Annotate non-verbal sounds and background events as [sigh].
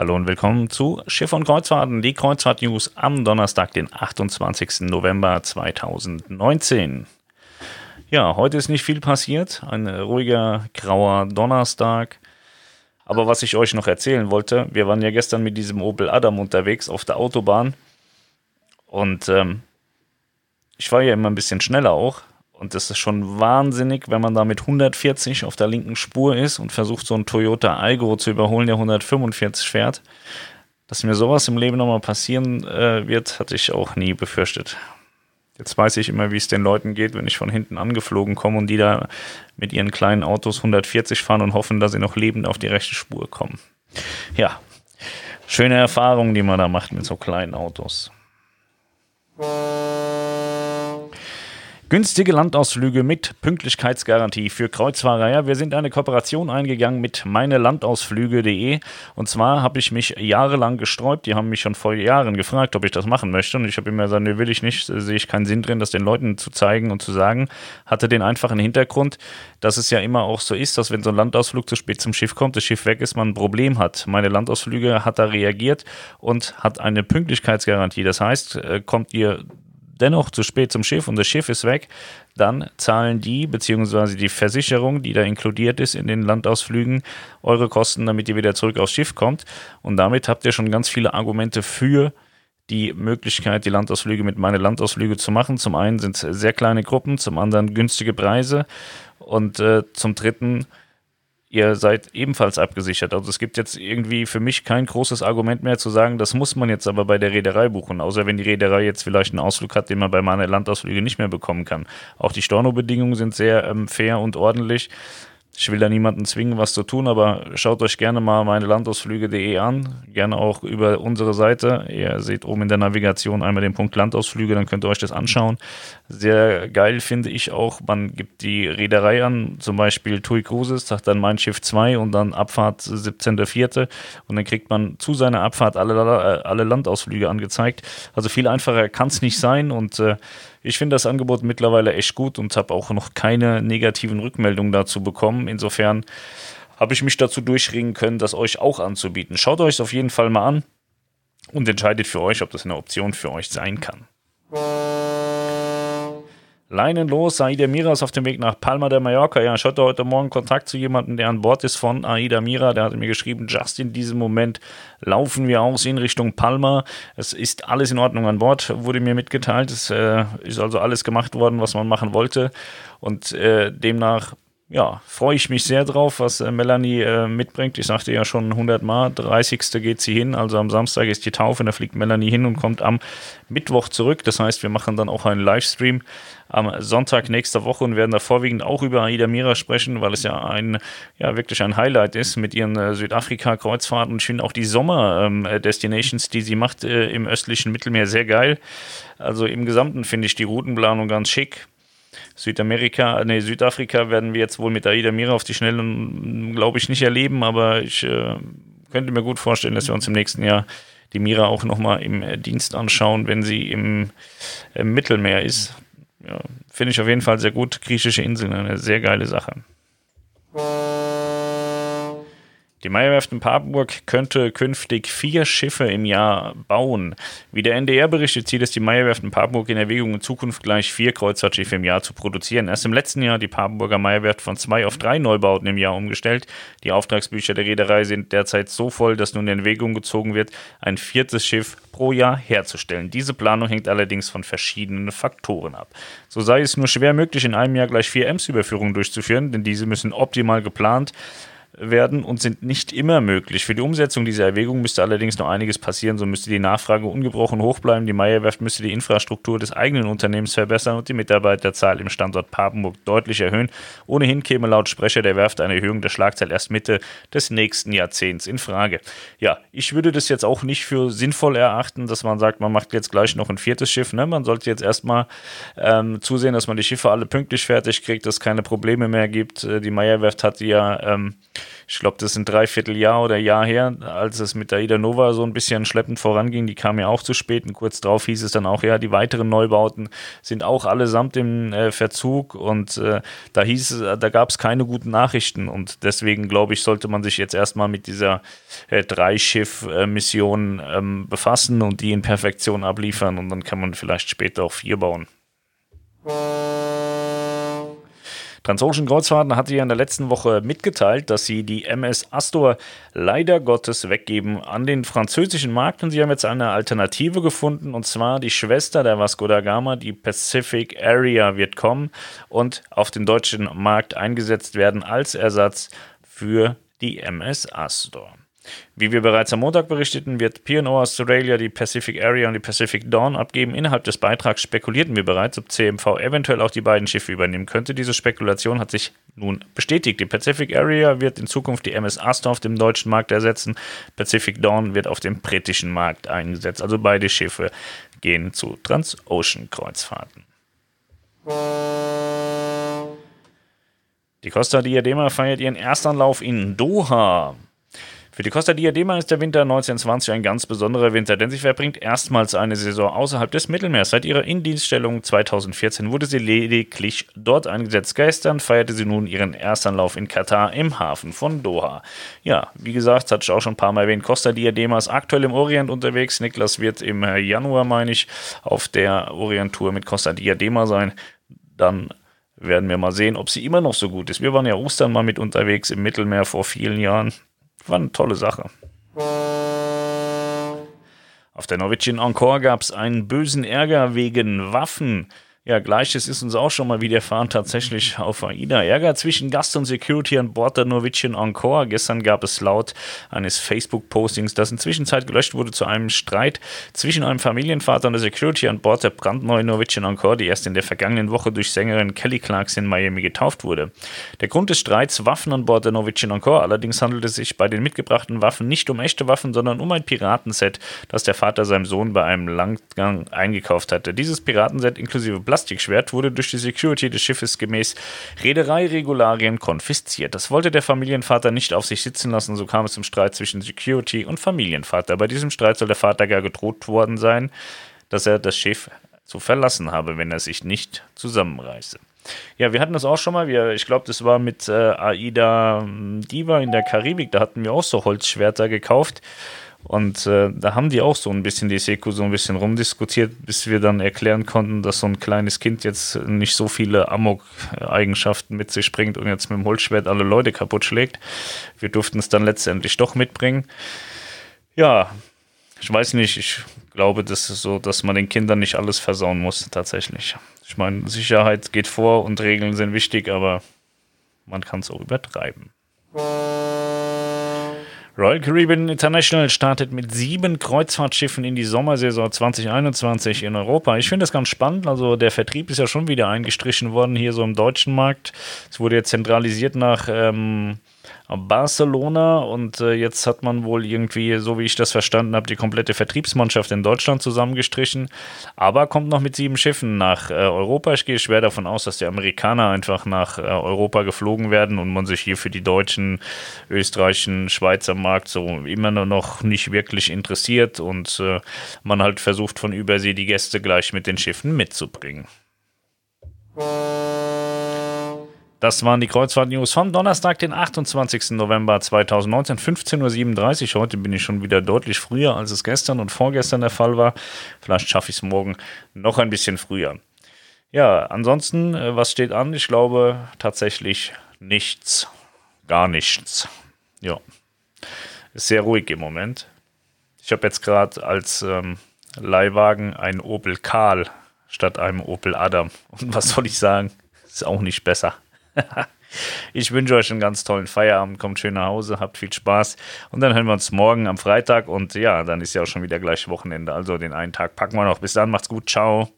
Hallo und willkommen zu Schiff und Kreuzfahrten, die Kreuzfahrt-News am Donnerstag, den 28. November 2019. Ja, heute ist nicht viel passiert, ein ruhiger, grauer Donnerstag. Aber was ich euch noch erzählen wollte, wir waren ja gestern mit diesem Opel Adam unterwegs auf der Autobahn und ähm, ich fahre ja immer ein bisschen schneller auch. Und das ist schon wahnsinnig, wenn man da mit 140 auf der linken Spur ist und versucht, so einen Toyota Algo zu überholen, der 145 fährt. Dass mir sowas im Leben nochmal passieren äh, wird, hatte ich auch nie befürchtet. Jetzt weiß ich immer, wie es den Leuten geht, wenn ich von hinten angeflogen komme und die da mit ihren kleinen Autos 140 fahren und hoffen, dass sie noch lebend auf die rechte Spur kommen. Ja, schöne Erfahrung, die man da macht mit so kleinen Autos. Günstige Landausflüge mit Pünktlichkeitsgarantie für Kreuzfahrer. Ja, wir sind eine Kooperation eingegangen mit meinelandausflüge.de und zwar habe ich mich jahrelang gesträubt. Die haben mich schon vor Jahren gefragt, ob ich das machen möchte und ich habe immer gesagt, nee, will ich nicht, sehe ich keinen Sinn drin, das den Leuten zu zeigen und zu sagen. Hatte den einfachen Hintergrund, dass es ja immer auch so ist, dass wenn so ein Landausflug zu spät zum Schiff kommt, das Schiff weg ist, man ein Problem hat. Meine Landausflüge hat da reagiert und hat eine Pünktlichkeitsgarantie. Das heißt, äh, kommt ihr dennoch zu spät zum Schiff und das Schiff ist weg, dann zahlen die bzw. die Versicherung, die da inkludiert ist in den Landausflügen, eure Kosten, damit ihr wieder zurück aufs Schiff kommt. Und damit habt ihr schon ganz viele Argumente für die Möglichkeit, die Landausflüge mit meine Landausflüge zu machen. Zum einen sind es sehr kleine Gruppen, zum anderen günstige Preise und äh, zum dritten ihr seid ebenfalls abgesichert. Also es gibt jetzt irgendwie für mich kein großes Argument mehr zu sagen, das muss man jetzt aber bei der Reederei buchen, außer wenn die Reederei jetzt vielleicht einen Ausflug hat, den man bei meiner Landausflüge nicht mehr bekommen kann. Auch die Stornobedingungen sind sehr ähm, fair und ordentlich. Ich will da niemanden zwingen, was zu tun, aber schaut euch gerne mal meine Landausflüge.de an. Gerne auch über unsere Seite. Ihr seht oben in der Navigation einmal den Punkt Landausflüge, dann könnt ihr euch das anschauen. Sehr geil finde ich auch, man gibt die Reederei an, zum Beispiel TUI Cruises, sagt dann mein Schiff 2 und dann Abfahrt 17.04. Und dann kriegt man zu seiner Abfahrt alle, alle Landausflüge angezeigt. Also viel einfacher kann es nicht sein und äh, ich finde das Angebot mittlerweile echt gut und habe auch noch keine negativen Rückmeldungen dazu bekommen. Insofern habe ich mich dazu durchringen können, das euch auch anzubieten. Schaut euch es auf jeden Fall mal an und entscheidet für euch, ob das eine Option für euch sein kann. Leinen los, Aida Mira ist auf dem Weg nach Palma de Mallorca. Ja, ich hatte heute Morgen Kontakt zu jemandem, der an Bord ist von Aida Mira. Der hatte mir geschrieben, just in diesem Moment laufen wir aus in Richtung Palma. Es ist alles in Ordnung an Bord, wurde mir mitgeteilt. Es äh, ist also alles gemacht worden, was man machen wollte. Und äh, demnach ja, freue ich mich sehr drauf, was äh, Melanie äh, mitbringt. Ich sagte ja schon 100 Mal, 30. geht sie hin, also am Samstag ist die Taufe, da fliegt Melanie hin und kommt am Mittwoch zurück. Das heißt, wir machen dann auch einen Livestream am Sonntag nächster Woche und werden da vorwiegend auch über Aida Mira sprechen, weil es ja ein, ja, wirklich ein Highlight ist mit ihren äh, Südafrika-Kreuzfahrten. Ich finde auch die Sommer-Destinations, ähm, die sie macht äh, im östlichen Mittelmeer, sehr geil. Also im Gesamten finde ich die Routenplanung ganz schick. Südamerika, nee, Südafrika werden wir jetzt wohl mit Aida Mira auf die Schnelle, glaube ich, nicht erleben, aber ich äh, könnte mir gut vorstellen, dass wir uns im nächsten Jahr die Mira auch nochmal im äh, Dienst anschauen, wenn sie im, im Mittelmeer ist. Ja, Finde ich auf jeden Fall sehr gut. Griechische Inseln, eine sehr geile Sache. Die Meierwerft in Papenburg könnte künftig vier Schiffe im Jahr bauen. Wie der NDR berichtet, zieht es die Meierwerft in Papenburg in Erwägung, in Zukunft gleich vier Kreuzfahrtschiffe im Jahr zu produzieren. Erst im letzten Jahr die Papenburger Meierwerft von zwei auf drei Neubauten im Jahr umgestellt. Die Auftragsbücher der Reederei sind derzeit so voll, dass nun in Erwägung gezogen wird, ein viertes Schiff pro Jahr herzustellen. Diese Planung hängt allerdings von verschiedenen Faktoren ab. So sei es nur schwer möglich, in einem Jahr gleich vier EMS-Überführungen durchzuführen, denn diese müssen optimal geplant und sind nicht immer möglich. Für die Umsetzung dieser Erwägung müsste allerdings noch einiges passieren. So müsste die Nachfrage ungebrochen hoch bleiben. Die Meierwerft müsste die Infrastruktur des eigenen Unternehmens verbessern und die Mitarbeiterzahl im Standort Papenburg deutlich erhöhen. Ohnehin käme laut Sprecher der Werft eine Erhöhung der Schlagzahl erst Mitte des nächsten Jahrzehnts in Frage. Ja, ich würde das jetzt auch nicht für sinnvoll erachten, dass man sagt, man macht jetzt gleich noch ein viertes Schiff. Ne? Man sollte jetzt erstmal ähm, zusehen, dass man die Schiffe alle pünktlich fertig kriegt, dass es keine Probleme mehr gibt. Äh, die Meierwerft hat ja ähm, ich glaube, das ist ein Dreivierteljahr oder Jahr her, als es mit der Ida Nova so ein bisschen schleppend voranging. Die kam ja auch zu spät und kurz darauf hieß es dann auch, ja, die weiteren Neubauten sind auch allesamt im äh, Verzug und äh, da hieß es, da gab es keine guten Nachrichten und deswegen glaube ich, sollte man sich jetzt erstmal mit dieser äh, Dreischiff-Mission ähm, befassen und die in Perfektion abliefern und dann kann man vielleicht später auch vier bauen. Transocean Kreuzfahrten hatte ja in der letzten Woche mitgeteilt, dass sie die MS Astor leider Gottes weggeben an den französischen Markt und sie haben jetzt eine Alternative gefunden und zwar die Schwester der Vasco da Gama, die Pacific Area wird kommen und auf den deutschen Markt eingesetzt werden als Ersatz für die MS Astor. Wie wir bereits am Montag berichteten, wird P&O Australia die Pacific Area und die Pacific Dawn abgeben. Innerhalb des Beitrags spekulierten wir bereits, ob CMV eventuell auch die beiden Schiffe übernehmen könnte. Diese Spekulation hat sich nun bestätigt. Die Pacific Area wird in Zukunft die MS Astor auf dem deutschen Markt ersetzen. Pacific Dawn wird auf dem britischen Markt eingesetzt. Also beide Schiffe gehen zu Transocean-Kreuzfahrten. Die Costa Diadema feiert ihren Erstanlauf in Doha. Für die Costa Diadema ist der Winter 1920 ein ganz besonderer Winter, denn sie verbringt erstmals eine Saison außerhalb des Mittelmeers. Seit ihrer Indienststellung 2014 wurde sie lediglich dort eingesetzt. Gestern feierte sie nun ihren Erstanlauf in Katar im Hafen von Doha. Ja, wie gesagt, hatte ich auch schon ein paar Mal erwähnt, Costa Diadema ist aktuell im Orient unterwegs. Niklas wird im Januar, meine ich, auf der Orient-Tour mit Costa Diadema sein. Dann werden wir mal sehen, ob sie immer noch so gut ist. Wir waren ja Ostern mal mit unterwegs im Mittelmeer vor vielen Jahren. War eine tolle Sache. Auf der Norwegian Encore gab es einen bösen Ärger wegen Waffen. Ja, gleiches ist uns auch schon mal widerfahren, tatsächlich auf AIDA. Ärger zwischen Gast und Security an Bord der Norwegian Encore. Gestern gab es laut eines Facebook-Postings, das inzwischen Zeit gelöscht wurde, zu einem Streit zwischen einem Familienvater und der Security an Bord der brandneuen Norwegian Encore, die erst in der vergangenen Woche durch Sängerin Kelly Clarks in Miami getauft wurde. Der Grund des Streits Waffen an Bord der Norwegian Encore. Allerdings handelt es sich bei den mitgebrachten Waffen nicht um echte Waffen, sondern um ein Piratenset, das der Vater seinem Sohn bei einem Langgang eingekauft hatte. Dieses Piratenset inklusive Plastikschwert wurde durch die Security des Schiffes gemäß Reedereiregularien konfisziert. Das wollte der Familienvater nicht auf sich sitzen lassen, so kam es zum Streit zwischen Security und Familienvater. Bei diesem Streit soll der Vater gar gedroht worden sein, dass er das Schiff zu verlassen habe, wenn er sich nicht zusammenreiße. Ja, wir hatten das auch schon mal. Wir, ich glaube, das war mit äh, Aida Diva in der Karibik. Da hatten wir auch so Holzschwerter gekauft. Und äh, da haben die auch so ein bisschen die Seku so ein bisschen rumdiskutiert, bis wir dann erklären konnten, dass so ein kleines Kind jetzt nicht so viele Amok-Eigenschaften mit sich bringt und jetzt mit dem Holzschwert alle Leute kaputt schlägt. Wir durften es dann letztendlich doch mitbringen. Ja, ich weiß nicht, ich glaube, das ist so, dass man den Kindern nicht alles versauen muss, tatsächlich. Ich meine, Sicherheit geht vor und Regeln sind wichtig, aber man kann es auch übertreiben. Royal Caribbean International startet mit sieben Kreuzfahrtschiffen in die Sommersaison 2021 in Europa. Ich finde das ganz spannend. Also der Vertrieb ist ja schon wieder eingestrichen worden hier so im deutschen Markt. Es wurde jetzt zentralisiert nach ähm, Barcelona und äh, jetzt hat man wohl irgendwie, so wie ich das verstanden habe, die komplette Vertriebsmannschaft in Deutschland zusammengestrichen, aber kommt noch mit sieben Schiffen nach äh, Europa. Ich gehe schwer davon aus, dass die Amerikaner einfach nach äh, Europa geflogen werden und man sich hier für die deutschen, österreichischen, Schweizer Markt so immer noch nicht wirklich interessiert und äh, man halt versucht von Übersee die Gäste gleich mit den Schiffen mitzubringen. Das waren die Kreuzfahrt-News vom Donnerstag, den 28. November 2019, 15.37 Uhr. Heute bin ich schon wieder deutlich früher, als es gestern und vorgestern der Fall war. Vielleicht schaffe ich es morgen noch ein bisschen früher. Ja, ansonsten, äh, was steht an? Ich glaube tatsächlich nichts. Gar nichts. Ja. Ist sehr ruhig im Moment. Ich habe jetzt gerade als ähm, Leihwagen einen Opel Karl statt einem Opel Adam. Und was soll ich sagen? Ist auch nicht besser. [laughs] ich wünsche euch einen ganz tollen Feierabend. Kommt schön nach Hause, habt viel Spaß. Und dann hören wir uns morgen am Freitag. Und ja, dann ist ja auch schon wieder gleich Wochenende. Also den einen Tag packen wir noch. Bis dann, macht's gut. Ciao.